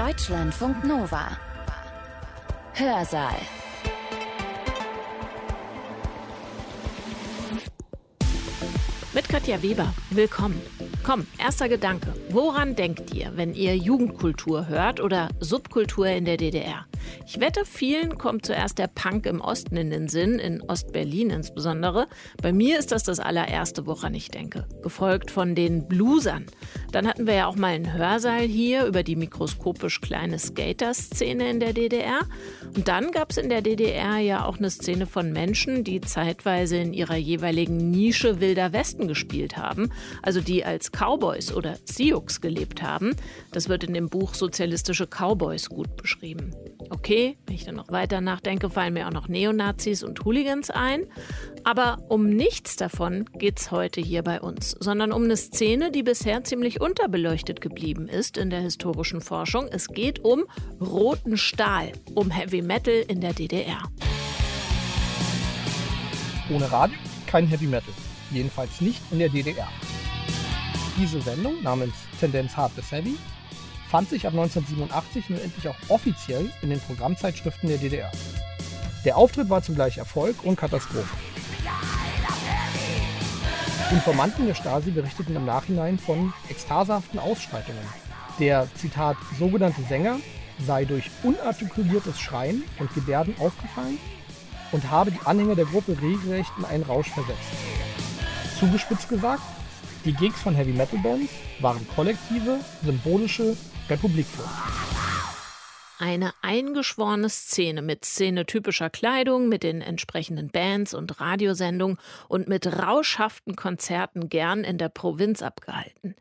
Deutschlandfunk Nova. Hörsaal. Mit Katja Weber. Willkommen. Komm, erster Gedanke. Woran denkt ihr, wenn ihr Jugendkultur hört oder Subkultur in der DDR? Ich wette, vielen kommt zuerst der Punk im Osten in den Sinn, in Ostberlin insbesondere. Bei mir ist das das allererste, woran ich denke. Gefolgt von den Bluesern. Dann hatten wir ja auch mal einen Hörsaal hier über die mikroskopisch kleine Skater-Szene in der DDR. Und dann gab es in der DDR ja auch eine Szene von Menschen, die zeitweise in ihrer jeweiligen Nische Wilder Westen gespielt haben, also die als Cowboys oder Sioux gelebt haben. Das wird in dem Buch Sozialistische Cowboys gut beschrieben. Okay, wenn ich dann noch weiter nachdenke, fallen mir auch noch Neonazis und Hooligans ein. Aber um nichts davon geht es heute hier bei uns, sondern um eine Szene, die bisher ziemlich unterbeleuchtet geblieben ist in der historischen Forschung. Es geht um roten Stahl, um Heavy Metal in der DDR. Ohne Radio kein Heavy Metal. Jedenfalls nicht in der DDR. Diese Sendung namens Tendenz Hard bis Heavy fand sich ab 1987 nun endlich auch offiziell in den Programmzeitschriften der DDR. Der Auftritt war zugleich Erfolg und Katastrophe. Informanten der Stasi berichteten im Nachhinein von ekstasehaften Ausschreitungen. Der, Zitat, sogenannte Sänger sei durch unartikuliertes Schreien und Gebärden aufgefallen und habe die Anhänger der Gruppe regelrecht in einen Rausch versetzt. Zugespitzt gesagt, die Gigs von Heavy Metal Bands waren kollektive, symbolische Republikflucht. Eine eingeschworene Szene mit szenetypischer Kleidung, mit den entsprechenden Bands und Radiosendungen und mit rauschhaften Konzerten gern in der Provinz abgehalten.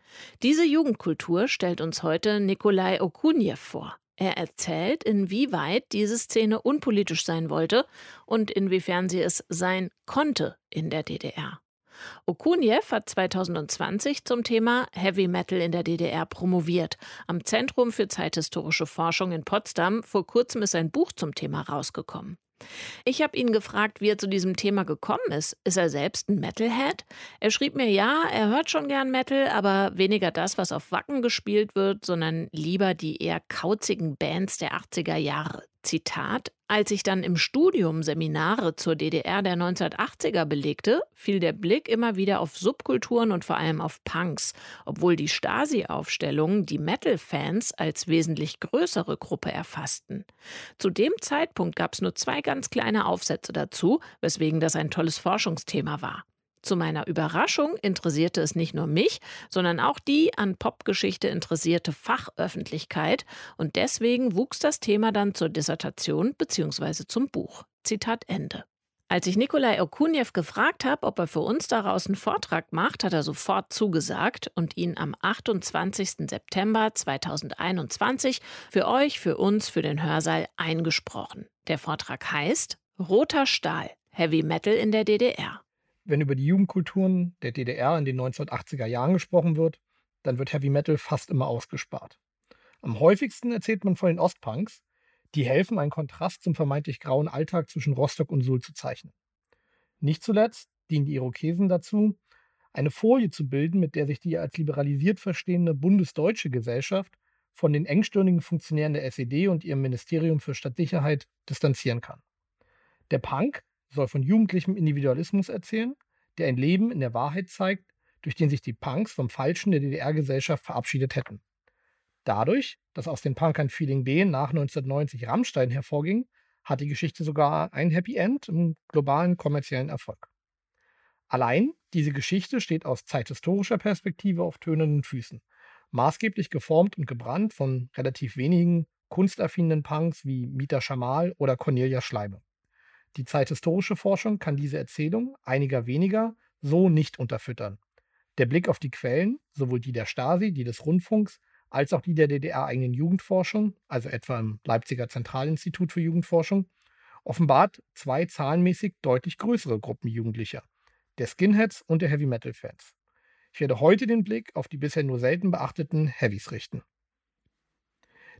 Diese Jugendkultur stellt uns heute Nikolai Okuniev vor. Er erzählt, inwieweit diese Szene unpolitisch sein wollte und inwiefern sie es sein konnte in der DDR. Okuniev hat 2020 zum Thema Heavy Metal in der DDR promoviert. Am Zentrum für zeithistorische Forschung in Potsdam vor kurzem ist ein Buch zum Thema rausgekommen. Ich habe ihn gefragt, wie er zu diesem Thema gekommen ist. Ist er selbst ein Metalhead? Er schrieb mir, ja, er hört schon gern Metal, aber weniger das, was auf Wacken gespielt wird, sondern lieber die eher kauzigen Bands der 80er Jahre. Zitat, als ich dann im Studium Seminare zur DDR der 1980er belegte, fiel der Blick immer wieder auf Subkulturen und vor allem auf Punks, obwohl die Stasi-Aufstellungen die Metal-Fans als wesentlich größere Gruppe erfassten. Zu dem Zeitpunkt gab es nur zwei ganz kleine Aufsätze dazu, weswegen das ein tolles Forschungsthema war. Zu meiner Überraschung interessierte es nicht nur mich, sondern auch die an Popgeschichte interessierte Fachöffentlichkeit und deswegen wuchs das Thema dann zur Dissertation bzw. zum Buch. Zitat Ende. Als ich Nikolai Okuniev gefragt habe, ob er für uns daraus einen Vortrag macht, hat er sofort zugesagt und ihn am 28. September 2021 für euch, für uns, für den Hörsaal eingesprochen. Der Vortrag heißt Roter Stahl, Heavy Metal in der DDR wenn über die Jugendkulturen der DDR in den 1980er Jahren gesprochen wird, dann wird Heavy Metal fast immer ausgespart. Am häufigsten erzählt man von den Ostpunks, die helfen, einen Kontrast zum vermeintlich grauen Alltag zwischen Rostock und Suhl zu zeichnen. Nicht zuletzt dienen die Irokesen dazu, eine Folie zu bilden, mit der sich die als liberalisiert verstehende bundesdeutsche Gesellschaft von den engstirnigen Funktionären der SED und ihrem Ministerium für Stadtsicherheit distanzieren kann. Der Punk soll von jugendlichem Individualismus erzählen, der ein Leben in der Wahrheit zeigt, durch den sich die Punks vom Falschen der DDR-Gesellschaft verabschiedet hätten. Dadurch, dass aus den Punkern Feeling B nach 1990 Rammstein hervorging, hat die Geschichte sogar ein Happy End im globalen kommerziellen Erfolg. Allein diese Geschichte steht aus zeithistorischer Perspektive auf tönenden Füßen, maßgeblich geformt und gebrannt von relativ wenigen kunstaffinen Punks wie Mita Schamal oder Cornelia Schleibe. Die zeithistorische Forschung kann diese Erzählung, einiger weniger, so nicht unterfüttern. Der Blick auf die Quellen, sowohl die der Stasi, die des Rundfunks, als auch die der DDR-eigenen Jugendforschung, also etwa im Leipziger Zentralinstitut für Jugendforschung, offenbart zwei zahlenmäßig deutlich größere Gruppen Jugendlicher, der Skinheads und der Heavy Metal Fans. Ich werde heute den Blick auf die bisher nur selten beachteten Heavies richten.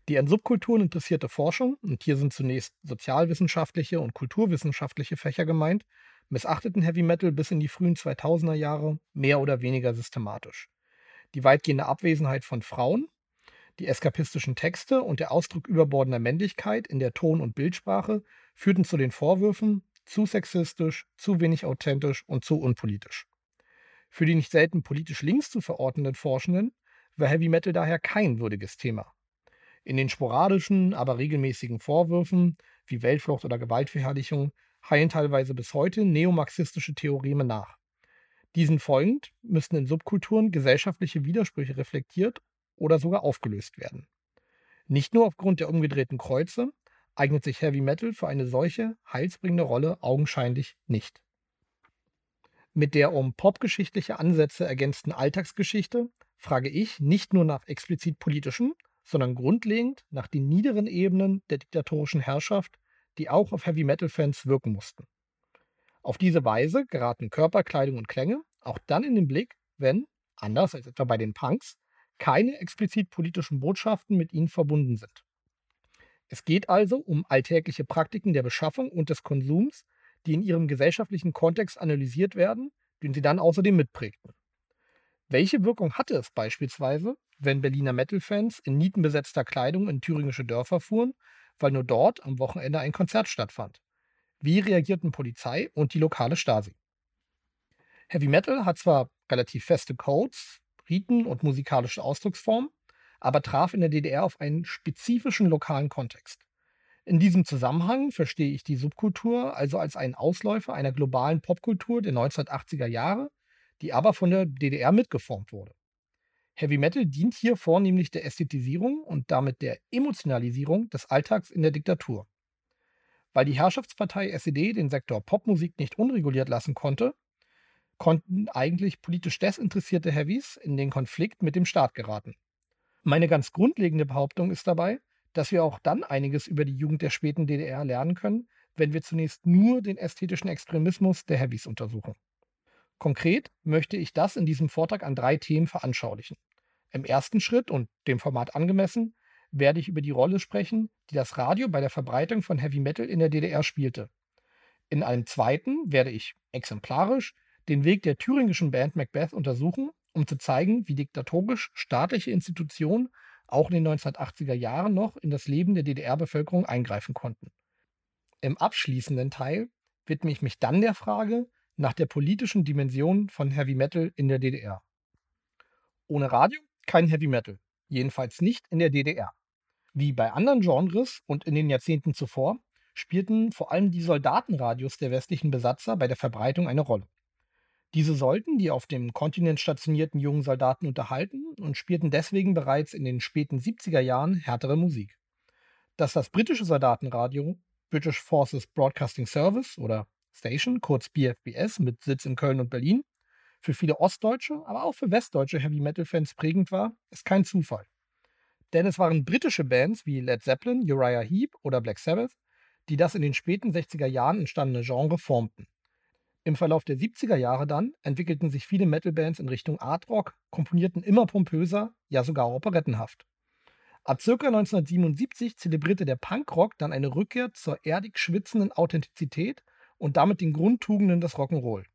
Die an Subkulturen interessierte Forschung, und hier sind zunächst sozialwissenschaftliche und kulturwissenschaftliche Fächer gemeint, missachteten Heavy Metal bis in die frühen 2000er Jahre mehr oder weniger systematisch. Die weitgehende Abwesenheit von Frauen, Die eskapistischen Texte und der Ausdruck überbordender Männlichkeit in der Ton- und Bildsprache führten zu den Vorwürfen, zu sexistisch, zu wenig authentisch und zu unpolitisch. Für die nicht selten politisch links zu verordnenden Forschenden war Heavy Metal daher kein würdiges Thema. In den sporadischen, aber regelmäßigen Vorwürfen wie Weltflucht oder Gewaltverherrlichung heilen teilweise bis heute neomarxistische Theoreme nach. Diesen folgend müssten in Subkulturen gesellschaftliche Widersprüche reflektiert oder sogar aufgelöst werden. Nicht nur aufgrund der umgedrehten Kreuze eignet sich Heavy Metal für eine solche heilsbringende Rolle augenscheinlich nicht. Mit der um popgeschichtliche Ansätze ergänzten Alltagsgeschichte frage ich nicht nur nach explizit politischen, sondern grundlegend nach den niederen Ebenen der diktatorischen Herrschaft, die auch auf Heavy Metal-Fans wirken mussten. Auf diese Weise geraten Körper, Kleidung und Klänge auch dann in den Blick, wenn, anders als etwa bei den Punks, keine explizit politischen Botschaften mit ihnen verbunden sind. Es geht also um alltägliche Praktiken der Beschaffung und des Konsums, die in ihrem gesellschaftlichen Kontext analysiert werden, den sie dann außerdem mitprägten. Welche Wirkung hatte es beispielsweise, wenn Berliner Metal-Fans in nietenbesetzter Kleidung in thüringische Dörfer fuhren, weil nur dort am Wochenende ein Konzert stattfand? Wie reagierten Polizei und die lokale Stasi? Heavy Metal hat zwar relativ feste Codes, Riten und musikalische Ausdrucksformen, aber traf in der DDR auf einen spezifischen lokalen Kontext. In diesem Zusammenhang verstehe ich die Subkultur also als einen Ausläufer einer globalen Popkultur der 1980er Jahre, die aber von der DDR mitgeformt wurde. Heavy Metal dient hier vornehmlich der Ästhetisierung und damit der Emotionalisierung des Alltags in der Diktatur. Weil die Herrschaftspartei SED den Sektor Popmusik nicht unreguliert lassen konnte, konnten eigentlich politisch desinteressierte Heavies in den Konflikt mit dem Staat geraten. Meine ganz grundlegende Behauptung ist dabei, dass wir auch dann einiges über die Jugend der späten DDR lernen können, wenn wir zunächst nur den ästhetischen Extremismus der Heavies untersuchen. Konkret möchte ich das in diesem Vortrag an drei Themen veranschaulichen. Im ersten Schritt und dem Format angemessen werde ich über die Rolle sprechen, die das Radio bei der Verbreitung von Heavy Metal in der DDR spielte. In einem zweiten werde ich exemplarisch den Weg der thüringischen Band Macbeth untersuchen, um zu zeigen, wie diktatorisch staatliche Institutionen auch in den 1980er Jahren noch in das Leben der DDR-Bevölkerung eingreifen konnten. Im abschließenden Teil widme ich mich dann der Frage nach der politischen Dimension von Heavy Metal in der DDR. Ohne Radio kein Heavy Metal, jedenfalls nicht in der DDR. Wie bei anderen Genres und in den Jahrzehnten zuvor spielten vor allem die Soldatenradios der westlichen Besatzer bei der Verbreitung eine Rolle. Diese sollten die auf dem Kontinent stationierten jungen Soldaten unterhalten und spielten deswegen bereits in den späten 70er Jahren härtere Musik. Dass das britische Soldatenradio British Forces Broadcasting Service oder Station, kurz BFBS mit Sitz in Köln und Berlin, für viele ostdeutsche, aber auch für westdeutsche Heavy Metal Fans prägend war, ist kein Zufall. Denn es waren britische Bands wie Led Zeppelin, Uriah Heep oder Black Sabbath, die das in den späten 60er Jahren entstandene Genre formten. Im Verlauf der 70er Jahre dann entwickelten sich viele Metal-Bands in Richtung Art Rock, komponierten immer pompöser, ja sogar operettenhaft. Ab ca. 1977 zelebrierte der Punkrock dann eine Rückkehr zur erdig schwitzenden Authentizität und damit den Grundtugenden des Rock'n'Roll.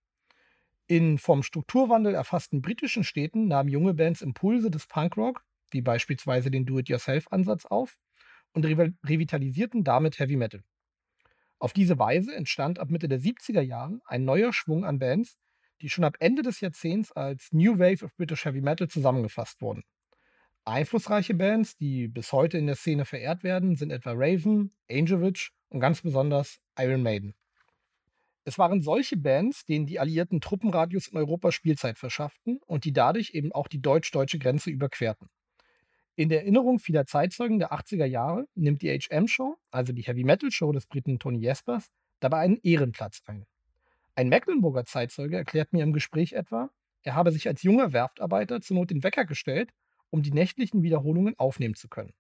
In vom Strukturwandel erfassten britischen Städten nahmen junge Bands Impulse des Punkrock, wie beispielsweise den Do-it-yourself-Ansatz auf, und revitalisierten damit Heavy Metal. Auf diese Weise entstand ab Mitte der 70er Jahre ein neuer Schwung an Bands, die schon ab Ende des Jahrzehnts als New Wave of British Heavy Metal zusammengefasst wurden. Einflussreiche Bands, die bis heute in der Szene verehrt werden, sind etwa Raven, Angel Witch und ganz besonders Iron Maiden. Es waren solche Bands, denen die alliierten Truppenradios in Europa Spielzeit verschafften und die dadurch eben auch die deutsch-deutsche Grenze überquerten. In der Erinnerung vieler Zeitzeugen der 80er Jahre nimmt die HM-Show, also die Heavy-Metal-Show des Briten Tony Jespers, dabei einen Ehrenplatz ein. Ein Mecklenburger Zeitzeuge erklärt mir im Gespräch etwa, er habe sich als junger Werftarbeiter zur Not den Wecker gestellt, um die nächtlichen Wiederholungen aufnehmen zu können.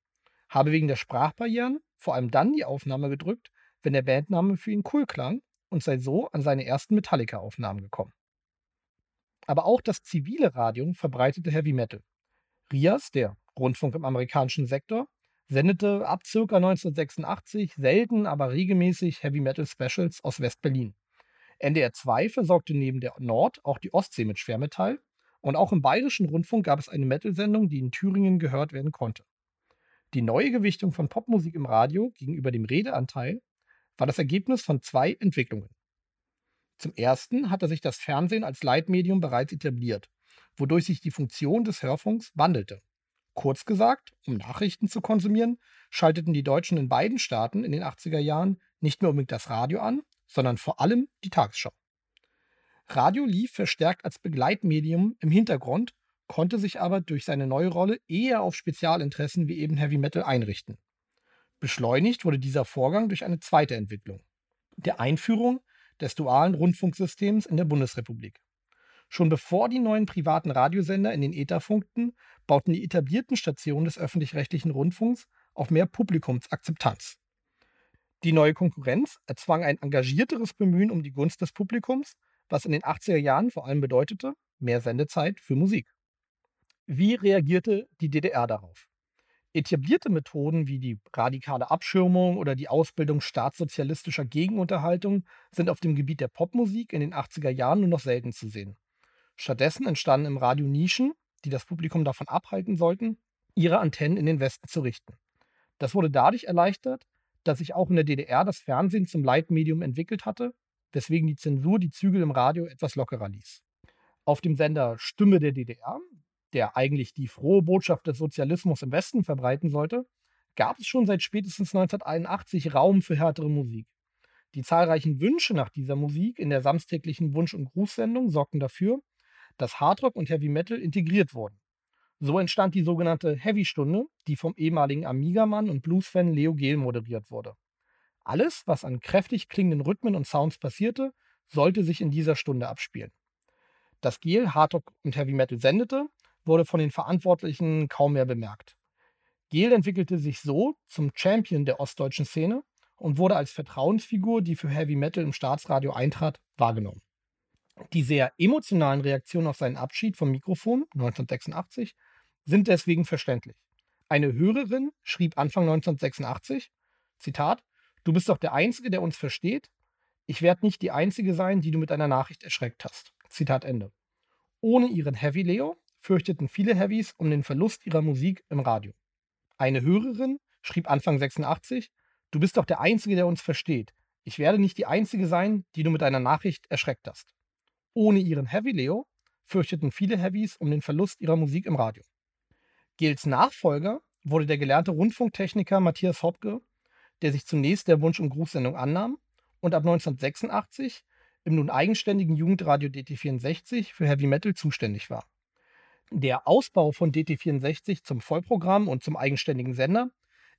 Habe wegen der Sprachbarrieren vor allem dann die Aufnahme gedrückt, wenn der Bandname für ihn cool klang und sei so an seine ersten Metallica-Aufnahmen gekommen. Aber auch das zivile Radio verbreitete Heavy Metal. Rias, der Rundfunk im amerikanischen Sektor, sendete ab ca. 1986 selten, aber regelmäßig Heavy Metal Specials aus West-Berlin. NDR 2 versorgte neben der Nord auch die Ostsee mit Schwermetall und auch im bayerischen Rundfunk gab es eine Metal-Sendung, die in Thüringen gehört werden konnte. Die neue Gewichtung von Popmusik im Radio gegenüber dem Redeanteil war das Ergebnis von zwei Entwicklungen. Zum ersten hatte sich das Fernsehen als Leitmedium bereits etabliert, wodurch sich die Funktion des Hörfunks wandelte. Kurz gesagt, um Nachrichten zu konsumieren, schalteten die Deutschen in beiden Staaten in den 80er Jahren nicht mehr unbedingt das Radio an, sondern vor allem die Tagesschau. Radio lief verstärkt als Begleitmedium im Hintergrund, konnte sich aber durch seine neue Rolle eher auf Spezialinteressen wie eben Heavy Metal einrichten. Beschleunigt wurde dieser Vorgang durch eine zweite Entwicklung, der Einführung des dualen Rundfunksystems in der Bundesrepublik. Schon bevor die neuen privaten Radiosender in den Äther funkten, bauten die etablierten Stationen des öffentlich-rechtlichen Rundfunks auf mehr Publikumsakzeptanz. Die neue Konkurrenz erzwang ein engagierteres Bemühen um die Gunst des Publikums, was in den 80er Jahren vor allem bedeutete mehr Sendezeit für Musik. Wie reagierte die DDR darauf? Etablierte Methoden wie die radikale Abschirmung oder die Ausbildung staatssozialistischer Gegenunterhaltung sind auf dem Gebiet der Popmusik in den 80er Jahren nur noch selten zu sehen. Stattdessen entstanden im Radio Nischen, die das Publikum davon abhalten sollten, ihre Antennen in den Westen zu richten. Das wurde dadurch erleichtert, dass sich auch in der DDR das Fernsehen zum Leitmedium entwickelt hatte, weswegen die Zensur die Zügel im Radio etwas lockerer ließ. Auf dem Sender Stimme der DDR der eigentlich die frohe Botschaft des Sozialismus im Westen verbreiten sollte, gab es schon seit spätestens 1981 Raum für härtere Musik. Die zahlreichen Wünsche nach dieser Musik in der samstäglichen Wunsch- und Grußsendung sorgten dafür, dass Hardrock und Heavy Metal integriert wurden. So entstand die sogenannte Heavy-Stunde, die vom ehemaligen Amiga-Mann und Blues-Fan Leo Gehl moderiert wurde. Alles, was an kräftig klingenden Rhythmen und Sounds passierte, sollte sich in dieser Stunde abspielen. Dass Gehl Hardrock und Heavy Metal sendete, wurde von den Verantwortlichen kaum mehr bemerkt. Gehl entwickelte sich so zum Champion der ostdeutschen Szene und wurde als Vertrauensfigur, die für Heavy Metal im Staatsradio eintrat, wahrgenommen. Die sehr emotionalen Reaktionen auf seinen Abschied vom Mikrofon 1986 sind deswegen verständlich. Eine Hörerin schrieb Anfang 1986, Zitat, Du bist doch der Einzige, der uns versteht. Ich werde nicht die Einzige sein, die du mit deiner Nachricht erschreckt hast. Zitat Ende. Ohne ihren Heavy Leo fürchteten viele Heavies um den Verlust ihrer Musik im Radio. Eine Hörerin schrieb Anfang 86, Du bist doch der Einzige, der uns versteht. Ich werde nicht die Einzige sein, die du mit deiner Nachricht erschreckt hast. Ohne ihren Heavy Leo fürchteten viele Heavies um den Verlust ihrer Musik im Radio. Gels Nachfolger wurde der gelernte Rundfunktechniker Matthias Hopke, der sich zunächst der Wunsch- und Grußsendung annahm und ab 1986 im nun eigenständigen Jugendradio DT64 für Heavy Metal zuständig war. Der Ausbau von DT64 zum Vollprogramm und zum eigenständigen Sender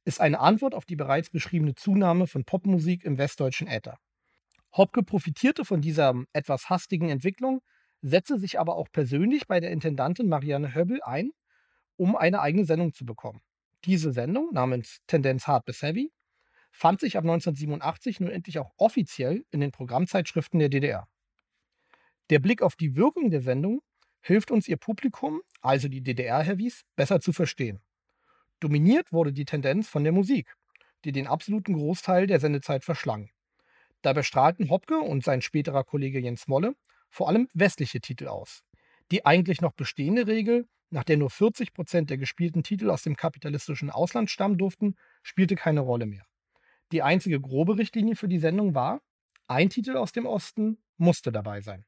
ist eine Antwort auf die bereits beschriebene Zunahme von Popmusik im westdeutschen Äther. Hopke profitierte von dieser etwas hastigen Entwicklung, setzte sich aber auch persönlich bei der Intendantin Marianne Höbbel ein, um eine eigene Sendung zu bekommen. Diese Sendung, namens Tendenz Hard bis Heavy, fand sich ab 1987 nun endlich auch offiziell in den Programmzeitschriften der DDR. Der Blick auf die Wirkung der Sendung hilft uns ihr Publikum, also die DDR-Heavies, besser zu verstehen. Dominiert wurde die Tendenz von der Musik, die den absoluten Großteil der Sendezeit verschlang. Dabei strahlten Hopke und sein späterer Kollege Jens Molle vor allem westliche Titel aus. Die eigentlich noch bestehende Regel, nach der nur 40 Prozent der gespielten Titel aus dem kapitalistischen Ausland stammen durften, spielte keine Rolle mehr. Die einzige grobe Richtlinie für die Sendung war, ein Titel aus dem Osten musste dabei sein.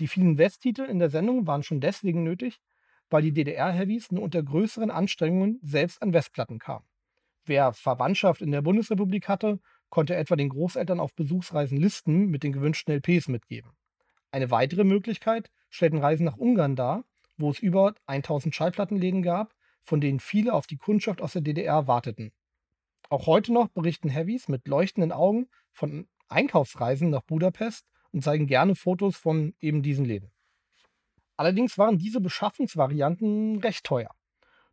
Die vielen Westtitel in der Sendung waren schon deswegen nötig, weil die DDR-Heavies nur unter größeren Anstrengungen selbst an Westplatten kamen. Wer Verwandtschaft in der Bundesrepublik hatte, konnte etwa den Großeltern auf Besuchsreisen Listen mit den gewünschten LPs mitgeben. Eine weitere Möglichkeit stellten Reisen nach Ungarn dar, wo es über 1000 Schallplattenläden gab, von denen viele auf die Kundschaft aus der DDR warteten. Auch heute noch berichten Heavies mit leuchtenden Augen von Einkaufsreisen nach Budapest und zeigen gerne Fotos von eben diesen Läden. Allerdings waren diese Beschaffungsvarianten recht teuer.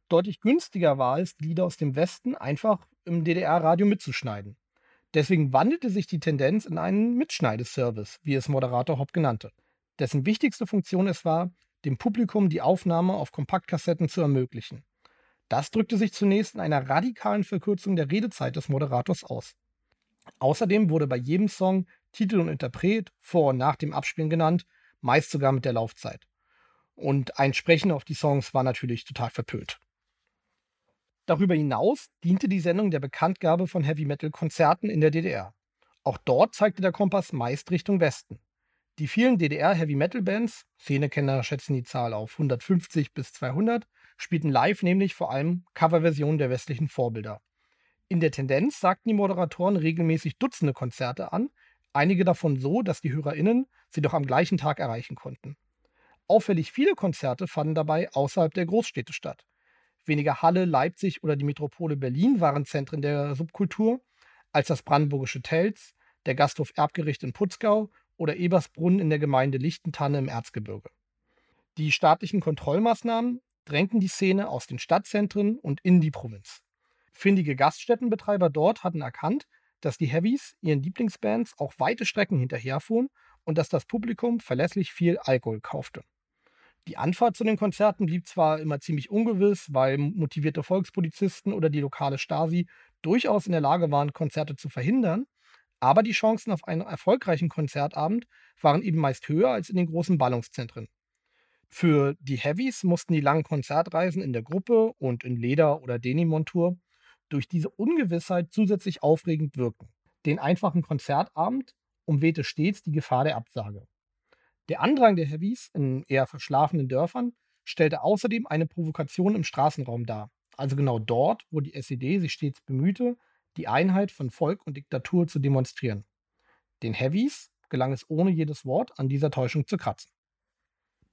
Deutlich günstiger war es, Lieder aus dem Westen einfach im DDR-Radio mitzuschneiden. Deswegen wandelte sich die Tendenz in einen Mitschneideservice, wie es Moderator Hopp genannte, dessen wichtigste Funktion es war, dem Publikum die Aufnahme auf Kompaktkassetten zu ermöglichen. Das drückte sich zunächst in einer radikalen Verkürzung der Redezeit des Moderators aus. Außerdem wurde bei jedem Song Titel und Interpret vor und nach dem Abspielen genannt, meist sogar mit der Laufzeit. Und ein Sprechen auf die Songs war natürlich total verpönt. Darüber hinaus diente die Sendung der Bekanntgabe von Heavy-Metal-Konzerten in der DDR. Auch dort zeigte der Kompass meist Richtung Westen. Die vielen DDR-Heavy-Metal-Bands, Szenekenner schätzen die Zahl auf 150 bis 200, spielten live nämlich vor allem Coverversionen der westlichen Vorbilder. In der Tendenz sagten die Moderatoren regelmäßig Dutzende Konzerte an, einige davon so, dass die HörerInnen sie doch am gleichen Tag erreichen konnten. Auffällig viele Konzerte fanden dabei außerhalb der Großstädte statt. Weniger Halle, Leipzig oder die Metropole Berlin waren Zentren der Subkultur, als das brandenburgische Telz, der Gasthof Erbgericht in Putzgau oder Ebersbrunn in der Gemeinde Lichtentanne im Erzgebirge. Die staatlichen Kontrollmaßnahmen drängten die Szene aus den Stadtzentren und in die Provinz. Findige Gaststättenbetreiber dort hatten erkannt, dass die Heavies ihren Lieblingsbands auch weite Strecken hinterherfuhren und dass das Publikum verlässlich viel Alkohol kaufte. Die Anfahrt zu den Konzerten blieb zwar immer ziemlich ungewiss, weil motivierte Volkspolizisten oder die lokale Stasi durchaus in der Lage waren, Konzerte zu verhindern, aber die Chancen auf einen erfolgreichen Konzertabend waren eben meist höher als in den großen Ballungszentren. Für die Heavies mussten die langen Konzertreisen in der Gruppe und in Leder- oder Denim-Montur durch diese Ungewissheit zusätzlich aufregend wirken. Den einfachen Konzertabend umwehte stets die Gefahr der Absage. Der Andrang der Heavies in eher verschlafenen Dörfern stellte außerdem eine Provokation im Straßenraum dar, also genau dort, wo die SED sich stets bemühte, die Einheit von Volk und Diktatur zu demonstrieren. Den Heavies gelang es ohne jedes Wort an dieser Täuschung zu kratzen.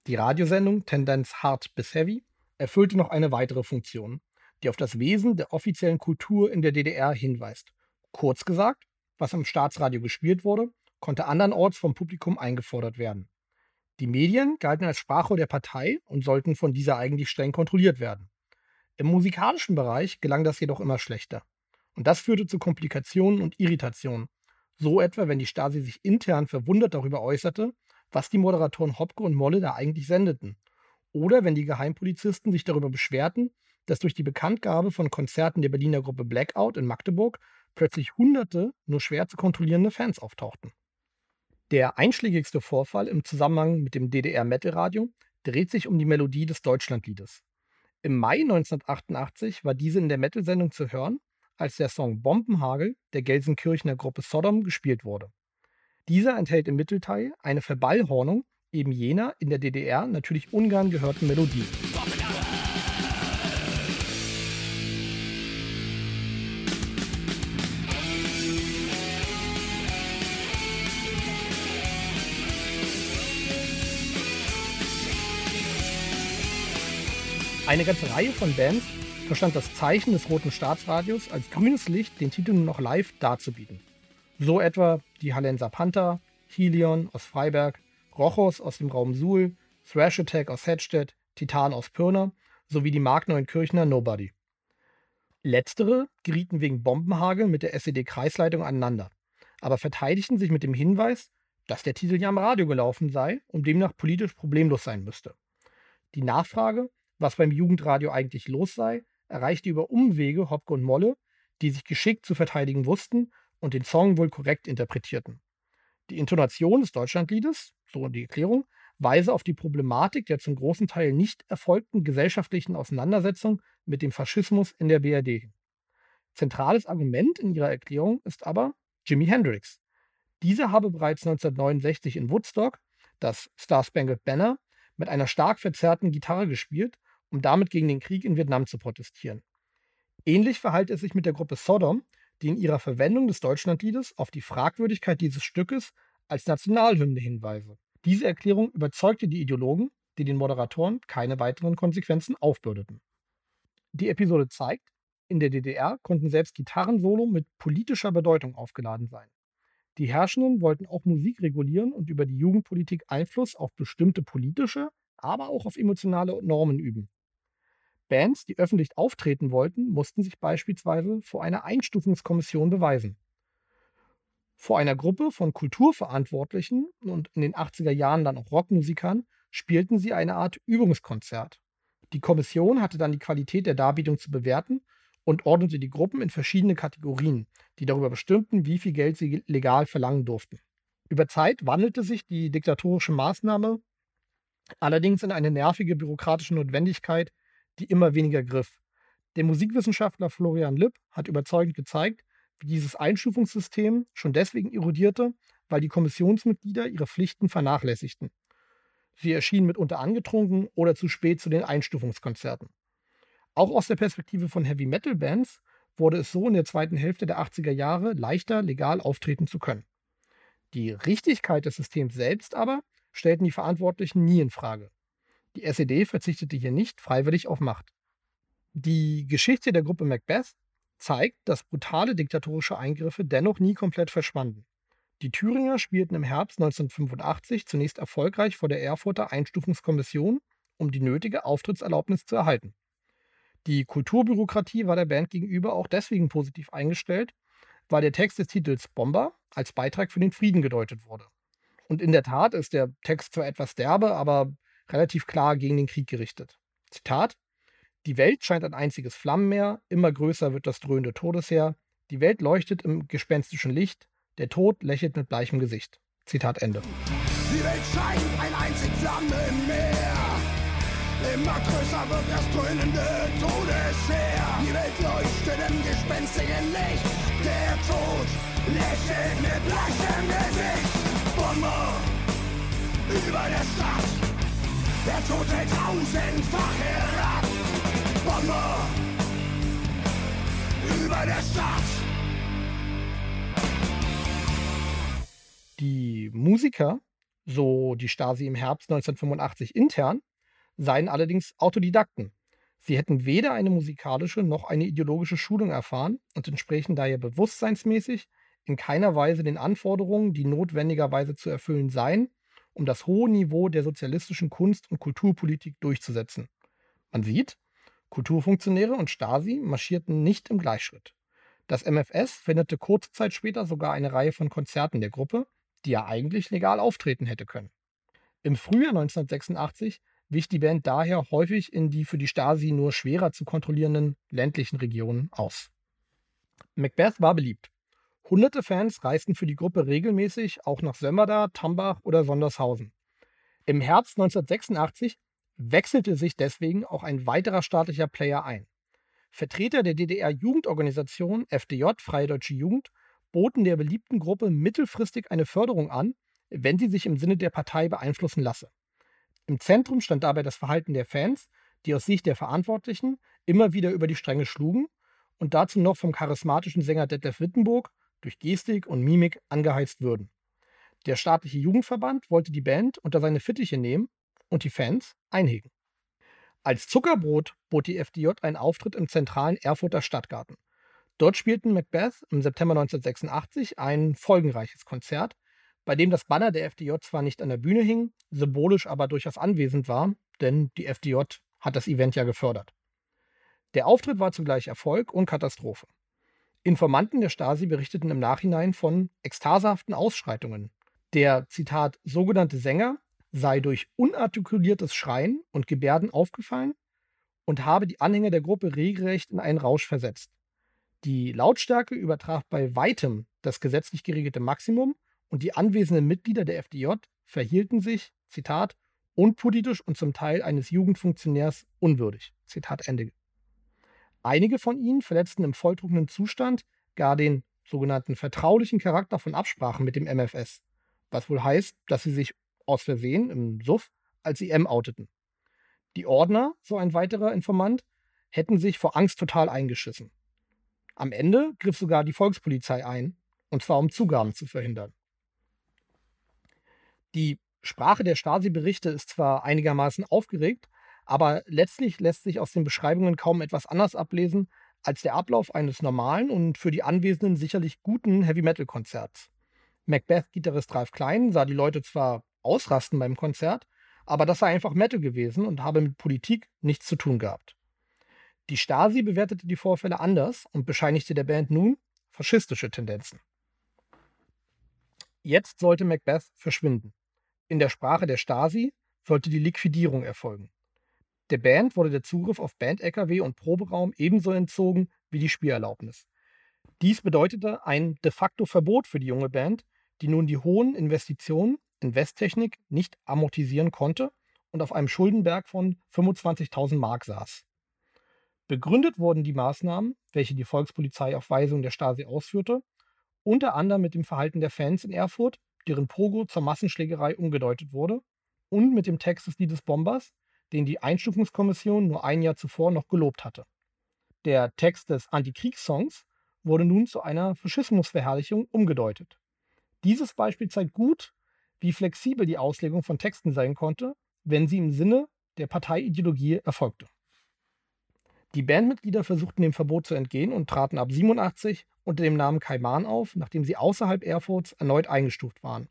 Die Radiosendung Tendenz Hard bis Heavy erfüllte noch eine weitere Funktion, die auf das Wesen der offiziellen Kultur in der DDR hinweist. Kurz gesagt, was am Staatsradio gespielt wurde, konnte andernorts vom Publikum eingefordert werden. Die Medien galten als Sprachrohr der Partei und sollten von dieser eigentlich streng kontrolliert werden. Im musikalischen Bereich gelang das jedoch immer schlechter. Und das führte zu Komplikationen und Irritationen. So etwa, wenn die Stasi sich intern verwundert darüber äußerte, was die Moderatoren Hopke und Molle da eigentlich sendeten. Oder wenn die Geheimpolizisten sich darüber beschwerten, dass durch die Bekanntgabe von Konzerten der Berliner Gruppe Blackout in Magdeburg plötzlich hunderte nur schwer zu kontrollierende Fans auftauchten. Der einschlägigste Vorfall im Zusammenhang mit dem DDR-Metal-Radio dreht sich um die Melodie des Deutschlandliedes. Im Mai 1988 war diese in der Metal-Sendung zu hören, als der Song Bombenhagel der Gelsenkirchener Gruppe Sodom gespielt wurde. Dieser enthält im Mittelteil eine Verballhornung eben jener in der DDR natürlich ungern gehörten Melodie. Eine ganze Reihe von Bands verstand das Zeichen des Roten Staatsradios als grünes Licht, den Titel nur noch live darzubieten. So etwa die Hallenser Panther, Helion aus Freiberg, Rochos aus dem Raum Suhl, Thrash Attack aus Hedstedt, Titan aus Pirna sowie die Mark Neunkirchner Nobody. Letztere gerieten wegen Bombenhagel mit der SED-Kreisleitung aneinander, aber verteidigten sich mit dem Hinweis, dass der Titel ja am Radio gelaufen sei und demnach politisch problemlos sein müsste. Die Nachfrage, was beim Jugendradio eigentlich los sei, erreichte über Umwege Hopke und Molle, die sich geschickt zu verteidigen wussten und den Song wohl korrekt interpretierten. Die Intonation des Deutschlandliedes, so die Erklärung, weise auf die Problematik der zum großen Teil nicht erfolgten gesellschaftlichen Auseinandersetzung mit dem Faschismus in der BRD. Zentrales Argument in ihrer Erklärung ist aber Jimi Hendrix. Dieser habe bereits 1969 in Woodstock das Star Spangled Banner mit einer stark verzerrten Gitarre gespielt um damit gegen den Krieg in Vietnam zu protestieren. Ähnlich verhält es sich mit der Gruppe Sodom, die in ihrer Verwendung des Deutschlandliedes auf die Fragwürdigkeit dieses Stückes als Nationalhymne hinweise. Diese Erklärung überzeugte die Ideologen, die den Moderatoren keine weiteren Konsequenzen aufbürdeten. Die Episode zeigt, in der DDR konnten selbst Gitarrensolo mit politischer Bedeutung aufgeladen sein. Die Herrschenden wollten auch Musik regulieren und über die Jugendpolitik Einfluss auf bestimmte politische, aber auch auf emotionale Normen üben. Bands, die öffentlich auftreten wollten, mussten sich beispielsweise vor einer Einstufungskommission beweisen. Vor einer Gruppe von Kulturverantwortlichen und in den 80er Jahren dann auch Rockmusikern spielten sie eine Art Übungskonzert. Die Kommission hatte dann die Qualität der Darbietung zu bewerten und ordnete die Gruppen in verschiedene Kategorien, die darüber bestimmten, wie viel Geld sie legal verlangen durften. Über Zeit wandelte sich die diktatorische Maßnahme allerdings in eine nervige bürokratische Notwendigkeit, die immer weniger griff. Der Musikwissenschaftler Florian Lipp hat überzeugend gezeigt, wie dieses Einstufungssystem schon deswegen erodierte, weil die Kommissionsmitglieder ihre Pflichten vernachlässigten. Sie erschienen mitunter angetrunken oder zu spät zu den Einstufungskonzerten. Auch aus der Perspektive von Heavy Metal Bands wurde es so in der zweiten Hälfte der 80er Jahre leichter, legal auftreten zu können. Die Richtigkeit des Systems selbst aber stellten die Verantwortlichen nie in Frage. Die SED verzichtete hier nicht freiwillig auf Macht. Die Geschichte der Gruppe Macbeth zeigt, dass brutale diktatorische Eingriffe dennoch nie komplett verschwanden. Die Thüringer spielten im Herbst 1985 zunächst erfolgreich vor der Erfurter Einstufungskommission, um die nötige Auftrittserlaubnis zu erhalten. Die Kulturbürokratie war der Band gegenüber auch deswegen positiv eingestellt, weil der Text des Titels Bomber als Beitrag für den Frieden gedeutet wurde. Und in der Tat ist der Text zwar etwas derbe, aber relativ klar gegen den Krieg gerichtet. Zitat: Die Welt scheint ein einziges Flammenmeer, immer größer wird das dröhnende Todesheer, die Welt leuchtet im gespenstischen Licht, der Tod lächelt mit bleichem Gesicht. Zitat Ende. Die Welt scheint ein einzig Flammenmeer. Immer größer wird das dröhnende Todesheer. Die Welt leuchtet im gespenstigen Licht. Der Tod lächelt mit bleichem Gesicht. Bomber über der Stadt. Der hält tausendfach herab. Bomber über der Stadt. Die Musiker, so die Stasi im Herbst 1985 intern, seien allerdings Autodidakten. Sie hätten weder eine musikalische noch eine ideologische Schulung erfahren und entsprechen daher bewusstseinsmäßig in keiner Weise den Anforderungen, die notwendigerweise zu erfüllen seien, um das hohe Niveau der sozialistischen Kunst- und Kulturpolitik durchzusetzen. Man sieht, Kulturfunktionäre und Stasi marschierten nicht im Gleichschritt. Das MFS verhinderte kurze Zeit später sogar eine Reihe von Konzerten der Gruppe, die ja eigentlich legal auftreten hätte können. Im Frühjahr 1986 wich die Band daher häufig in die für die Stasi nur schwerer zu kontrollierenden ländlichen Regionen aus. Macbeth war beliebt. Hunderte Fans reisten für die Gruppe regelmäßig auch nach Sömmerda, Tambach oder Sondershausen. Im Herbst 1986 wechselte sich deswegen auch ein weiterer staatlicher Player ein. Vertreter der DDR-Jugendorganisation FDJ Freie Deutsche Jugend boten der beliebten Gruppe mittelfristig eine Förderung an, wenn sie sich im Sinne der Partei beeinflussen lasse. Im Zentrum stand dabei das Verhalten der Fans, die aus Sicht der Verantwortlichen immer wieder über die Stränge schlugen und dazu noch vom charismatischen Sänger Detlef Wittenburg durch Gestik und Mimik angeheizt würden. Der staatliche Jugendverband wollte die Band unter seine Fittiche nehmen und die Fans einhegen. Als Zuckerbrot bot die FDJ einen Auftritt im zentralen Erfurter Stadtgarten. Dort spielten Macbeth im September 1986 ein folgenreiches Konzert, bei dem das Banner der FDJ zwar nicht an der Bühne hing, symbolisch aber durchaus anwesend war, denn die FDJ hat das Event ja gefördert. Der Auftritt war zugleich Erfolg und Katastrophe. Informanten der Stasi berichteten im Nachhinein von ekstasehaften Ausschreitungen. Der, Zitat, sogenannte Sänger sei durch unartikuliertes Schreien und Gebärden aufgefallen und habe die Anhänger der Gruppe regelrecht in einen Rausch versetzt. Die Lautstärke übertraf bei weitem das gesetzlich geregelte Maximum und die anwesenden Mitglieder der FDJ verhielten sich, Zitat, unpolitisch und zum Teil eines Jugendfunktionärs unwürdig. Zitat Ende. Einige von ihnen verletzten im volltrunken Zustand gar den sogenannten vertraulichen Charakter von Absprachen mit dem MFS, was wohl heißt, dass sie sich aus Versehen im Suff als IM outeten. Die Ordner, so ein weiterer Informant, hätten sich vor Angst total eingeschissen. Am Ende griff sogar die Volkspolizei ein, und zwar um Zugaben zu verhindern. Die Sprache der Stasi-Berichte ist zwar einigermaßen aufgeregt, aber letztlich lässt sich aus den Beschreibungen kaum etwas anders ablesen als der Ablauf eines normalen und für die Anwesenden sicherlich guten Heavy-Metal-Konzerts. Macbeth-Gitarrist Ralf Klein sah die Leute zwar ausrasten beim Konzert, aber das sei einfach Metal gewesen und habe mit Politik nichts zu tun gehabt. Die Stasi bewertete die Vorfälle anders und bescheinigte der Band nun faschistische Tendenzen. Jetzt sollte Macbeth verschwinden. In der Sprache der Stasi sollte die Liquidierung erfolgen. Der Band wurde der Zugriff auf Band-LKW und Proberaum ebenso entzogen wie die Spielerlaubnis. Dies bedeutete ein de facto Verbot für die junge Band, die nun die hohen Investitionen in Westtechnik nicht amortisieren konnte und auf einem Schuldenberg von 25.000 Mark saß. Begründet wurden die Maßnahmen, welche die Volkspolizei auf Weisung der Stasi ausführte, unter anderem mit dem Verhalten der Fans in Erfurt, deren Pogo zur Massenschlägerei umgedeutet wurde, und mit dem Text des Liedes Bombers, den die Einstufungskommission nur ein Jahr zuvor noch gelobt hatte. Der Text des Antikriegssongs wurde nun zu einer Faschismusverherrlichung umgedeutet. Dieses Beispiel zeigt gut, wie flexibel die Auslegung von Texten sein konnte, wenn sie im Sinne der Parteiideologie erfolgte. Die Bandmitglieder versuchten dem Verbot zu entgehen und traten ab 87 unter dem Namen Kaiman auf, nachdem sie außerhalb Erfurts erneut eingestuft waren.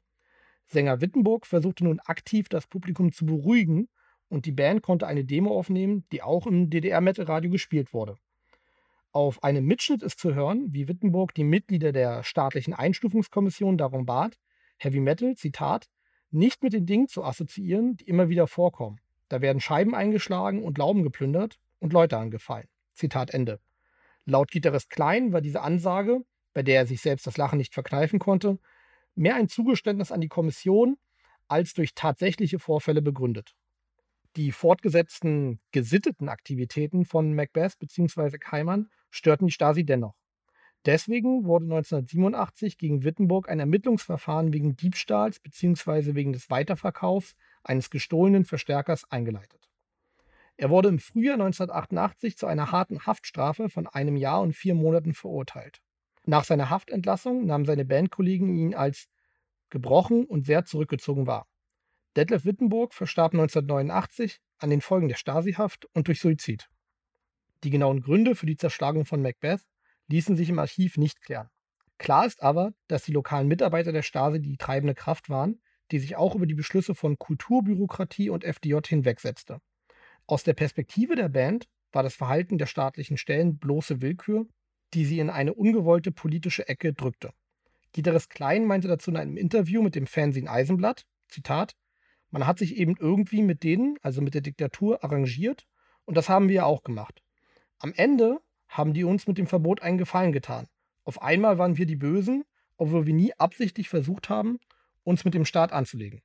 Sänger Wittenburg versuchte nun aktiv das Publikum zu beruhigen und die Band konnte eine Demo aufnehmen, die auch im DDR-Metal-Radio gespielt wurde. Auf einem Mitschnitt ist zu hören, wie Wittenburg die Mitglieder der staatlichen Einstufungskommission darum bat, Heavy Metal, Zitat, nicht mit den Dingen zu assoziieren, die immer wieder vorkommen. Da werden Scheiben eingeschlagen und Lauben geplündert und Leute angefallen. Zitat Ende. Laut Gitarrist Klein war diese Ansage, bei der er sich selbst das Lachen nicht verkneifen konnte, mehr ein Zugeständnis an die Kommission als durch tatsächliche Vorfälle begründet. Die fortgesetzten gesitteten Aktivitäten von Macbeth bzw. Keimann störten die Stasi dennoch. Deswegen wurde 1987 gegen Wittenburg ein Ermittlungsverfahren wegen Diebstahls bzw. wegen des Weiterverkaufs eines gestohlenen Verstärkers eingeleitet. Er wurde im Frühjahr 1988 zu einer harten Haftstrafe von einem Jahr und vier Monaten verurteilt. Nach seiner Haftentlassung nahmen seine Bandkollegen ihn als gebrochen und sehr zurückgezogen wahr. Detlef Wittenburg verstarb 1989 an den Folgen der Stasi-Haft und durch Suizid. Die genauen Gründe für die Zerschlagung von Macbeth ließen sich im Archiv nicht klären. Klar ist aber, dass die lokalen Mitarbeiter der Stasi die treibende Kraft waren, die sich auch über die Beschlüsse von Kulturbürokratie und FDJ hinwegsetzte. Aus der Perspektive der Band war das Verhalten der staatlichen Stellen bloße Willkür, die sie in eine ungewollte politische Ecke drückte. Gitarrist Klein meinte dazu in einem Interview mit dem Fernsehen Eisenblatt, Zitat, man hat sich eben irgendwie mit denen, also mit der Diktatur, arrangiert und das haben wir ja auch gemacht. Am Ende haben die uns mit dem Verbot einen Gefallen getan. Auf einmal waren wir die Bösen, obwohl wir nie absichtlich versucht haben, uns mit dem Staat anzulegen.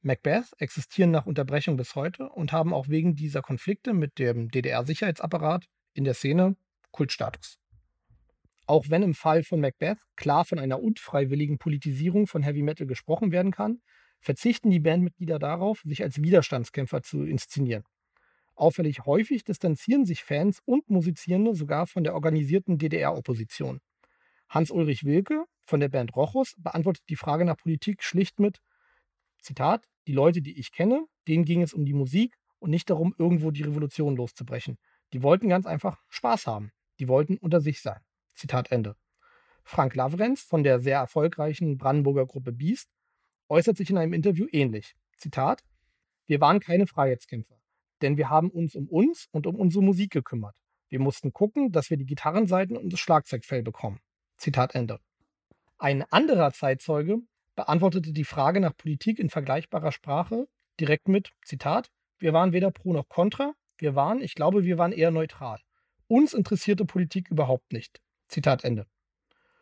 Macbeth existieren nach Unterbrechung bis heute und haben auch wegen dieser Konflikte mit dem DDR-Sicherheitsapparat in der Szene Kultstatus. Auch wenn im Fall von Macbeth klar von einer unfreiwilligen Politisierung von Heavy Metal gesprochen werden kann, verzichten die Bandmitglieder darauf, sich als Widerstandskämpfer zu inszenieren. Auffällig häufig distanzieren sich Fans und Musizierende sogar von der organisierten DDR-Opposition. Hans-Ulrich Wilke von der Band Rochus beantwortet die Frage nach Politik schlicht mit Zitat, die Leute, die ich kenne, denen ging es um die Musik und nicht darum, irgendwo die Revolution loszubrechen. Die wollten ganz einfach Spaß haben. Die wollten unter sich sein. Zitat Ende. Frank Lavrenz von der sehr erfolgreichen Brandenburger Gruppe Beast äußert sich in einem Interview ähnlich. Zitat: Wir waren keine Freiheitskämpfer, denn wir haben uns um uns und um unsere Musik gekümmert. Wir mussten gucken, dass wir die Gitarrenseiten und das Schlagzeugfell bekommen. Zitat Ende. Ein anderer Zeitzeuge beantwortete die Frage nach Politik in vergleichbarer Sprache direkt mit, Zitat, wir waren weder pro noch contra, wir waren, ich glaube, wir waren eher neutral. Uns interessierte Politik überhaupt nicht. Zitat Ende.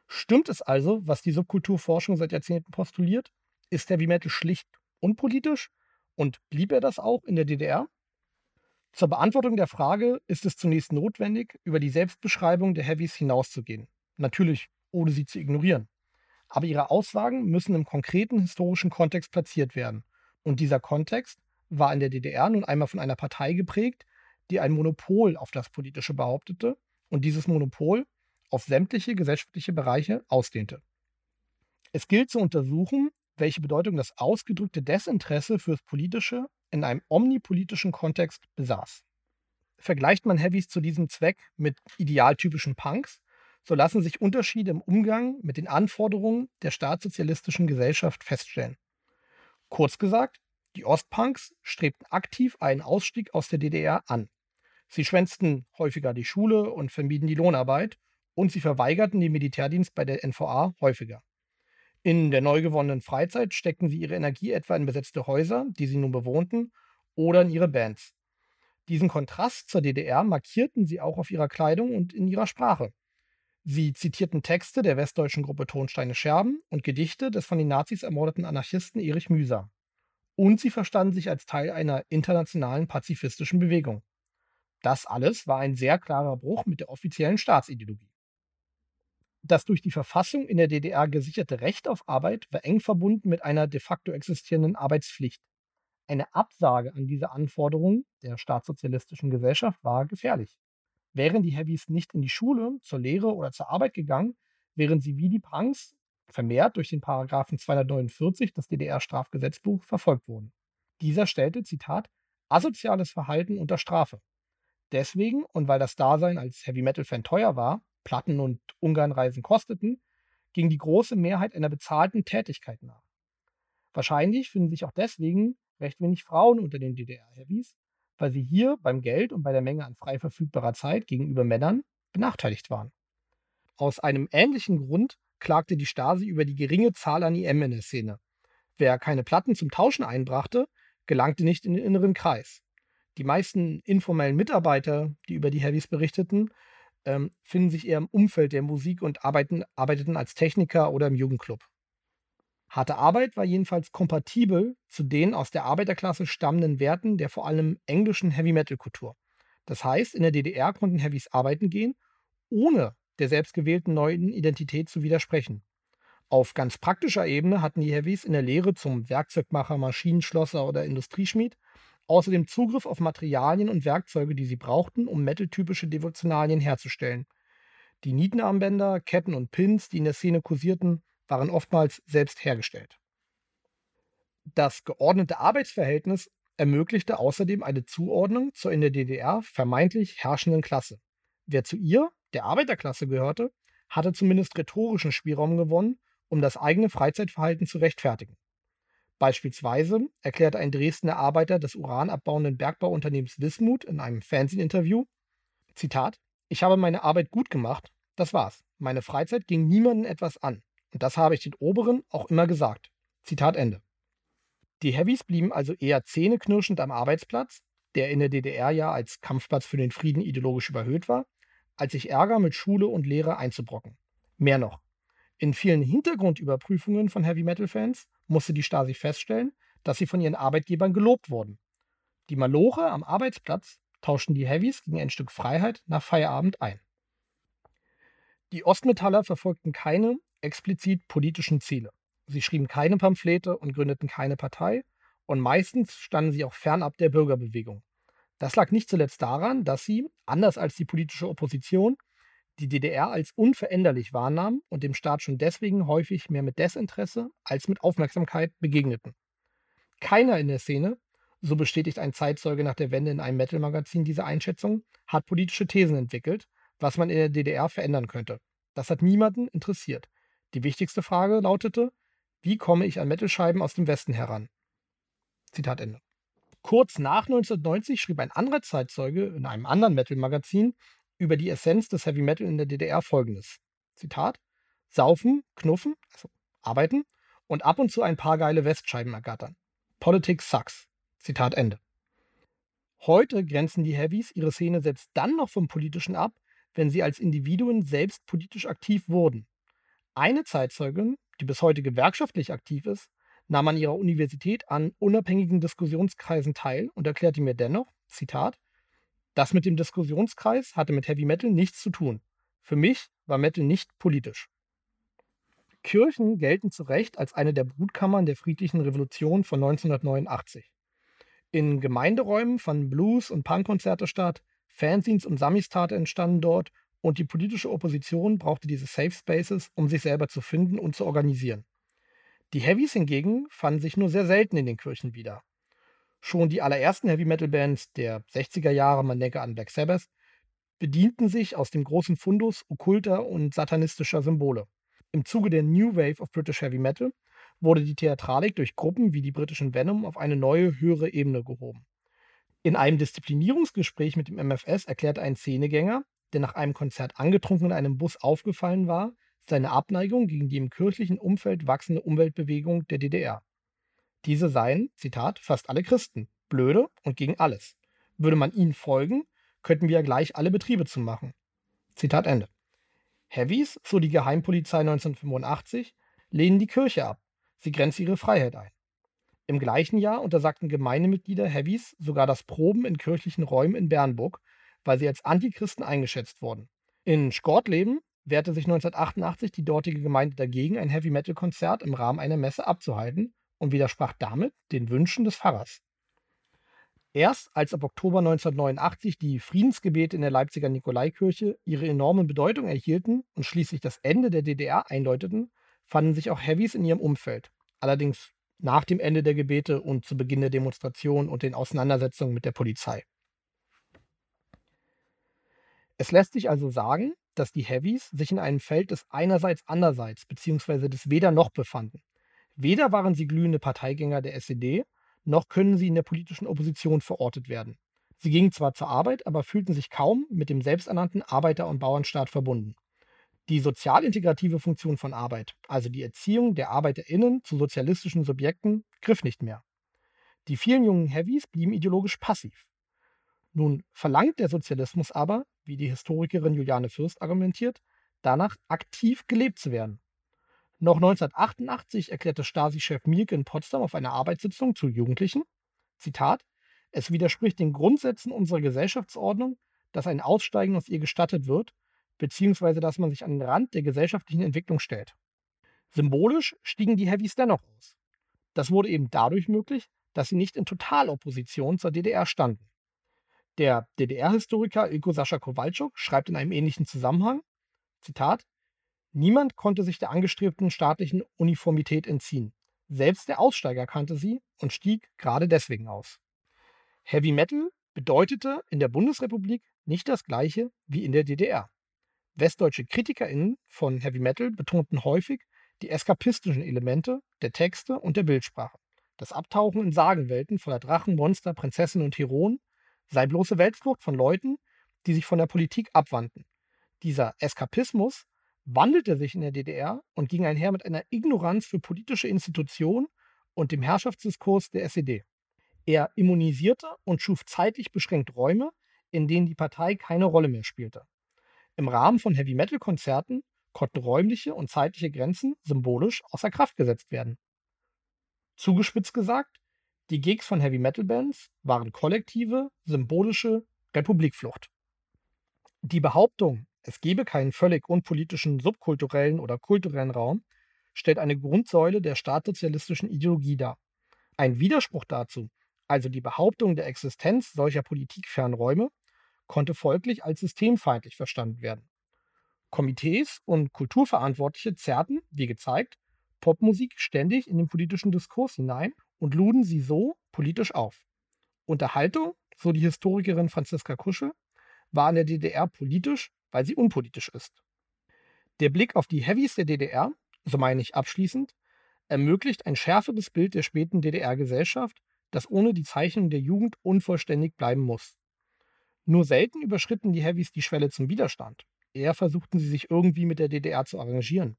Stimmt es also, was die Subkulturforschung seit Jahrzehnten postuliert? Ist Heavy Metal schlicht unpolitisch? Und blieb er das auch in der DDR? Zur Beantwortung der Frage ist es zunächst notwendig, über die Selbstbeschreibung der Heavies hinauszugehen. Natürlich, ohne sie zu ignorieren. Aber ihre Aussagen müssen im konkreten historischen Kontext platziert werden. Und dieser Kontext war in der DDR nun einmal von einer Partei geprägt, die ein Monopol auf das Politische behauptete und dieses Monopol auf sämtliche gesellschaftliche Bereiche ausdehnte. Es gilt zu untersuchen, welche Bedeutung das ausgedrückte Desinteresse fürs Politische in einem omnipolitischen Kontext besaß. Vergleicht man Heavies zu diesem Zweck mit idealtypischen Punks, so lassen sich Unterschiede im Umgang mit den Anforderungen der staatssozialistischen Gesellschaft feststellen. Kurz gesagt, die Ostpunks strebten aktiv einen Ausstieg aus der DDR an. Sie schwänzten häufiger die Schule und vermieden die Lohnarbeit und sie verweigerten den Militärdienst bei der NVA häufiger. In der neu gewonnenen Freizeit steckten sie ihre Energie etwa in besetzte Häuser, die sie nun bewohnten, oder in ihre Bands. Diesen Kontrast zur DDR markierten sie auch auf ihrer Kleidung und in ihrer Sprache. Sie zitierten Texte der westdeutschen Gruppe Tonsteine Scherben und Gedichte des von den Nazis ermordeten Anarchisten Erich Mühsam. Und sie verstanden sich als Teil einer internationalen pazifistischen Bewegung. Das alles war ein sehr klarer Bruch mit der offiziellen Staatsideologie. Das durch die Verfassung in der DDR gesicherte Recht auf Arbeit war eng verbunden mit einer de facto existierenden Arbeitspflicht. Eine Absage an diese Anforderungen der staatssozialistischen Gesellschaft war gefährlich. Wären die Heavies nicht in die Schule, zur Lehre oder zur Arbeit gegangen, wären sie wie die Punks vermehrt durch den Paragraphen 249 des DDR-Strafgesetzbuch verfolgt worden. Dieser stellte, Zitat, asoziales Verhalten unter Strafe. Deswegen und weil das Dasein als Heavy-Metal-Fan teuer war, Platten und Ungarnreisen kosteten, ging die große Mehrheit einer bezahlten Tätigkeit nach. Wahrscheinlich finden sich auch deswegen recht wenig Frauen unter den DDR-Heavies, weil sie hier beim Geld und bei der Menge an frei verfügbarer Zeit gegenüber Männern benachteiligt waren. Aus einem ähnlichen Grund klagte die Stasi über die geringe Zahl an IM in der Szene. Wer keine Platten zum Tauschen einbrachte, gelangte nicht in den inneren Kreis. Die meisten informellen Mitarbeiter, die über die Heavies berichteten, ähm, finden sich eher im Umfeld der Musik und arbeiten, arbeiteten als Techniker oder im Jugendclub. Harte Arbeit war jedenfalls kompatibel zu den aus der Arbeiterklasse stammenden Werten der vor allem englischen Heavy-Metal-Kultur. Das heißt, in der DDR konnten Heavies arbeiten gehen, ohne der selbstgewählten neuen Identität zu widersprechen. Auf ganz praktischer Ebene hatten die Heavies in der Lehre zum Werkzeugmacher, Maschinenschlosser oder Industrieschmied außerdem Zugriff auf Materialien und Werkzeuge, die sie brauchten, um metal-typische Devotionalien herzustellen. Die Nietenarmbänder, Ketten und Pins, die in der Szene kursierten, waren oftmals selbst hergestellt. Das geordnete Arbeitsverhältnis ermöglichte außerdem eine Zuordnung zur in der DDR vermeintlich herrschenden Klasse. Wer zu ihr, der Arbeiterklasse, gehörte, hatte zumindest rhetorischen Spielraum gewonnen, um das eigene Freizeitverhalten zu rechtfertigen. Beispielsweise erklärte ein Dresdner Arbeiter des uranabbauenden Bergbauunternehmens Wismut in einem Fernsehinterview, Zitat, ich habe meine Arbeit gut gemacht, das war's. Meine Freizeit ging niemandem etwas an. Und das habe ich den Oberen auch immer gesagt. Zitat Ende. Die Heavies blieben also eher zähneknirschend am Arbeitsplatz, der in der DDR ja als Kampfplatz für den Frieden ideologisch überhöht war, als sich Ärger mit Schule und Lehre einzubrocken. Mehr noch. In vielen Hintergrundüberprüfungen von Heavy Metal Fans musste die Stasi feststellen, dass sie von ihren Arbeitgebern gelobt wurden. Die Maloche am Arbeitsplatz tauschten die Heavies gegen ein Stück Freiheit nach Feierabend ein. Die Ostmetaller verfolgten keine explizit politischen Ziele. Sie schrieben keine Pamphlete und gründeten keine Partei und meistens standen sie auch fernab der Bürgerbewegung. Das lag nicht zuletzt daran, dass sie, anders als die politische Opposition, die DDR als unveränderlich wahrnahmen und dem Staat schon deswegen häufig mehr mit Desinteresse als mit Aufmerksamkeit begegneten. Keiner in der Szene, so bestätigt ein Zeitzeuge nach der Wende in einem Metal-Magazin diese Einschätzung, hat politische Thesen entwickelt, was man in der DDR verändern könnte. Das hat niemanden interessiert. Die wichtigste Frage lautete, wie komme ich an Metal-Scheiben aus dem Westen heran? Zitat Ende. Kurz nach 1990 schrieb ein anderer Zeitzeuge in einem anderen Metal-Magazin, über die Essenz des Heavy Metal in der DDR folgendes. Zitat: Saufen, knuffen, also arbeiten und ab und zu ein paar geile Westscheiben ergattern. Politics sucks. Zitat Ende. Heute grenzen die Heavies ihre Szene selbst dann noch vom Politischen ab, wenn sie als Individuen selbst politisch aktiv wurden. Eine Zeitzeugin, die bis heute gewerkschaftlich aktiv ist, nahm an ihrer Universität an unabhängigen Diskussionskreisen teil und erklärte mir dennoch, Zitat, das mit dem Diskussionskreis hatte mit Heavy Metal nichts zu tun. Für mich war Metal nicht politisch. Kirchen gelten zu Recht als eine der Brutkammern der friedlichen Revolution von 1989. In Gemeinderäumen fanden Blues- und Punkkonzerte statt, Fanzines und Samistate entstanden dort und die politische Opposition brauchte diese Safe Spaces, um sich selber zu finden und zu organisieren. Die Heavies hingegen fanden sich nur sehr selten in den Kirchen wieder. Schon die allerersten Heavy-Metal-Bands der 60er Jahre, man denke an Black Sabbath, bedienten sich aus dem großen Fundus okkulter und satanistischer Symbole. Im Zuge der New Wave of British Heavy Metal wurde die Theatralik durch Gruppen wie die britischen Venom auf eine neue, höhere Ebene gehoben. In einem Disziplinierungsgespräch mit dem MFS erklärte ein Szenegänger, der nach einem Konzert angetrunken in einem Bus aufgefallen war, seine Abneigung gegen die im kirchlichen Umfeld wachsende Umweltbewegung der DDR. Diese seien, Zitat, fast alle Christen, blöde und gegen alles. Würde man ihnen folgen, könnten wir ja gleich alle Betriebe zu machen. Zitat Ende. Heavies, so die Geheimpolizei 1985, lehnen die Kirche ab. Sie grenzt ihre Freiheit ein. Im gleichen Jahr untersagten Gemeindemitglieder Heavies sogar das Proben in kirchlichen Räumen in Bernburg, weil sie als Antichristen eingeschätzt wurden. In Schkortleben wehrte sich 1988 die dortige Gemeinde dagegen, ein Heavy-Metal-Konzert im Rahmen einer Messe abzuhalten und widersprach damit den Wünschen des Pfarrers. Erst als ab Oktober 1989 die Friedensgebete in der Leipziger Nikolaikirche ihre enorme Bedeutung erhielten und schließlich das Ende der DDR einläuteten, fanden sich auch Heavies in ihrem Umfeld. Allerdings nach dem Ende der Gebete und zu Beginn der Demonstrationen und den Auseinandersetzungen mit der Polizei. Es lässt sich also sagen, dass die Heavies sich in einem Feld des einerseits andererseits bzw. des weder noch befanden. Weder waren sie glühende Parteigänger der SED, noch können sie in der politischen Opposition verortet werden. Sie gingen zwar zur Arbeit, aber fühlten sich kaum mit dem selbsternannten Arbeiter- und Bauernstaat verbunden. Die sozialintegrative Funktion von Arbeit, also die Erziehung der ArbeiterInnen zu sozialistischen Subjekten, griff nicht mehr. Die vielen jungen Heavies blieben ideologisch passiv. Nun verlangt der Sozialismus aber, wie die Historikerin Juliane Fürst argumentiert, danach aktiv gelebt zu werden. Noch 1988 erklärte Stasi-Chef Mielke in Potsdam auf einer Arbeitssitzung zu Jugendlichen, Zitat, es widerspricht den Grundsätzen unserer Gesellschaftsordnung, dass ein Aussteigen aus ihr gestattet wird, beziehungsweise dass man sich an den Rand der gesellschaftlichen Entwicklung stellt. Symbolisch stiegen die Heavies dennoch aus. Das wurde eben dadurch möglich, dass sie nicht in Totalopposition zur DDR standen. Der DDR-Historiker Ilko Sascha Kowalczuk schreibt in einem ähnlichen Zusammenhang, Zitat, Niemand konnte sich der angestrebten staatlichen Uniformität entziehen. Selbst der Aussteiger kannte sie und stieg gerade deswegen aus. Heavy Metal bedeutete in der Bundesrepublik nicht das gleiche wie in der DDR. Westdeutsche KritikerInnen von Heavy Metal betonten häufig die eskapistischen Elemente der Texte und der Bildsprache. Das Abtauchen in Sagenwelten voller Drachen, Monster, Prinzessinnen und Heroen sei bloße Weltflucht von Leuten, die sich von der Politik abwandten. Dieser Eskapismus wandelte sich in der DDR und ging einher mit einer Ignoranz für politische Institutionen und dem Herrschaftsdiskurs der SED. Er immunisierte und schuf zeitlich beschränkt Räume, in denen die Partei keine Rolle mehr spielte. Im Rahmen von Heavy-Metal-Konzerten konnten räumliche und zeitliche Grenzen symbolisch außer Kraft gesetzt werden. Zugespitzt gesagt, die Gigs von Heavy-Metal-Bands waren kollektive, symbolische Republikflucht. Die Behauptung, es gebe keinen völlig unpolitischen subkulturellen oder kulturellen Raum, stellt eine Grundsäule der staatssozialistischen Ideologie dar. Ein Widerspruch dazu, also die Behauptung der Existenz solcher politikfernen Räume, konnte folglich als systemfeindlich verstanden werden. Komitees und Kulturverantwortliche zerrten, wie gezeigt, Popmusik ständig in den politischen Diskurs hinein und luden sie so politisch auf. Unterhaltung, so die Historikerin Franziska Kusche, war in der DDR politisch, weil sie unpolitisch ist. Der Blick auf die Heavies der DDR, so meine ich abschließend, ermöglicht ein schärferes Bild der späten DDR-Gesellschaft, das ohne die Zeichnung der Jugend unvollständig bleiben muss. Nur selten überschritten die Heavies die Schwelle zum Widerstand. Eher versuchten sie sich irgendwie mit der DDR zu arrangieren.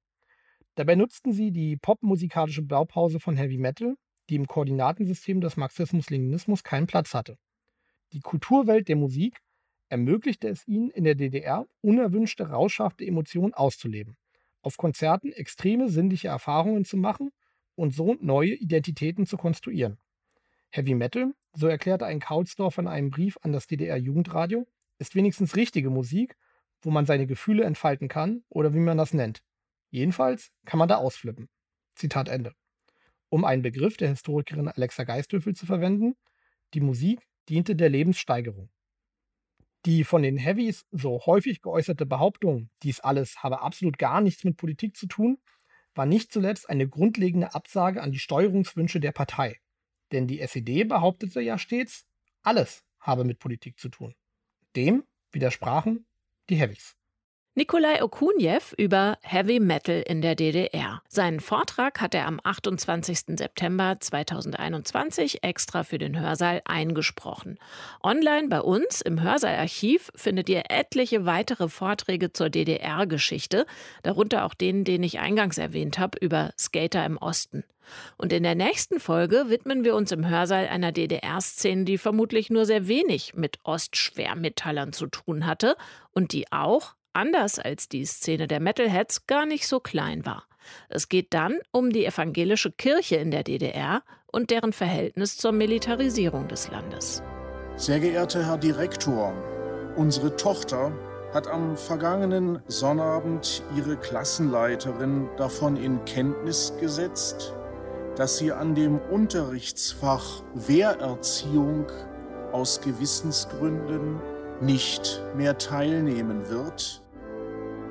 Dabei nutzten sie die popmusikalische Blaupause von Heavy Metal, die im Koordinatensystem des Marxismus-Leninismus keinen Platz hatte. Die Kulturwelt der Musik ermöglichte es ihnen, in der DDR unerwünschte, rauschhafte Emotionen auszuleben, auf Konzerten extreme sinnliche Erfahrungen zu machen und so neue Identitäten zu konstruieren. Heavy Metal, so erklärte ein Kaulsdorfer in einem Brief an das DDR-Jugendradio, ist wenigstens richtige Musik, wo man seine Gefühle entfalten kann oder wie man das nennt. Jedenfalls kann man da ausflippen. Zitat Ende. Um einen Begriff der Historikerin Alexa Geisthöfel zu verwenden, die Musik diente der Lebenssteigerung. Die von den Heavies so häufig geäußerte Behauptung, dies alles habe absolut gar nichts mit Politik zu tun, war nicht zuletzt eine grundlegende Absage an die Steuerungswünsche der Partei. Denn die SED behauptete ja stets, alles habe mit Politik zu tun. Dem widersprachen die Heavies. Nikolai Okuniev über Heavy Metal in der DDR. Seinen Vortrag hat er am 28. September 2021 extra für den Hörsaal eingesprochen. Online bei uns im Hörsaalarchiv findet ihr etliche weitere Vorträge zur DDR-Geschichte, darunter auch den, den ich eingangs erwähnt habe, über Skater im Osten. Und in der nächsten Folge widmen wir uns im Hörsaal einer DDR-Szene, die vermutlich nur sehr wenig mit Ostschwermetallern zu tun hatte und die auch anders als die Szene der Metalheads, gar nicht so klein war. Es geht dann um die evangelische Kirche in der DDR und deren Verhältnis zur Militarisierung des Landes. Sehr geehrter Herr Direktor, Unsere Tochter hat am vergangenen Sonnabend ihre Klassenleiterin davon in Kenntnis gesetzt, dass sie an dem Unterrichtsfach Wehrerziehung aus Gewissensgründen nicht mehr teilnehmen wird.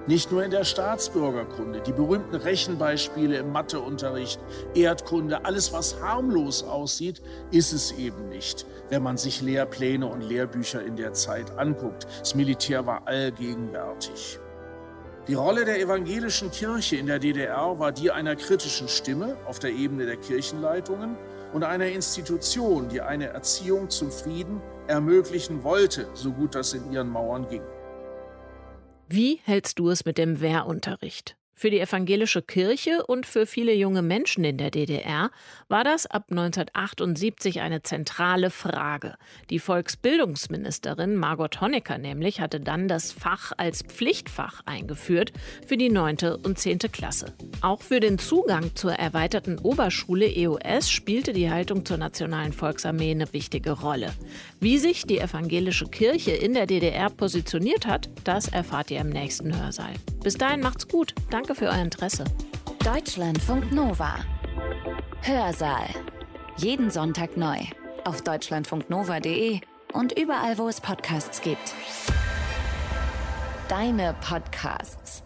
Nicht nur in der Staatsbürgerkunde, die berühmten Rechenbeispiele im Matheunterricht, Erdkunde, alles was harmlos aussieht, ist es eben nicht, wenn man sich Lehrpläne und Lehrbücher in der Zeit anguckt. Das Militär war allgegenwärtig. Die Rolle der evangelischen Kirche in der DDR war die einer kritischen Stimme auf der Ebene der Kirchenleitungen und einer Institution, die eine Erziehung zum Frieden ermöglichen wollte, so gut das in ihren Mauern ging. Wie hältst du es mit dem Wehrunterricht? Für die evangelische Kirche und für viele junge Menschen in der DDR war das ab 1978 eine zentrale Frage. Die Volksbildungsministerin Margot Honecker nämlich hatte dann das Fach als Pflichtfach eingeführt für die 9. und 10. Klasse. Auch für den Zugang zur erweiterten Oberschule EOS spielte die Haltung zur Nationalen Volksarmee eine wichtige Rolle. Wie sich die evangelische Kirche in der DDR positioniert hat, das erfahrt ihr im nächsten Hörsaal. Bis dahin macht's gut. Danke Danke für euer Interesse. Deutschlandfunk Nova. Hörsaal. Jeden Sonntag neu. Auf deutschlandfunknova.de und überall, wo es Podcasts gibt. Deine Podcasts.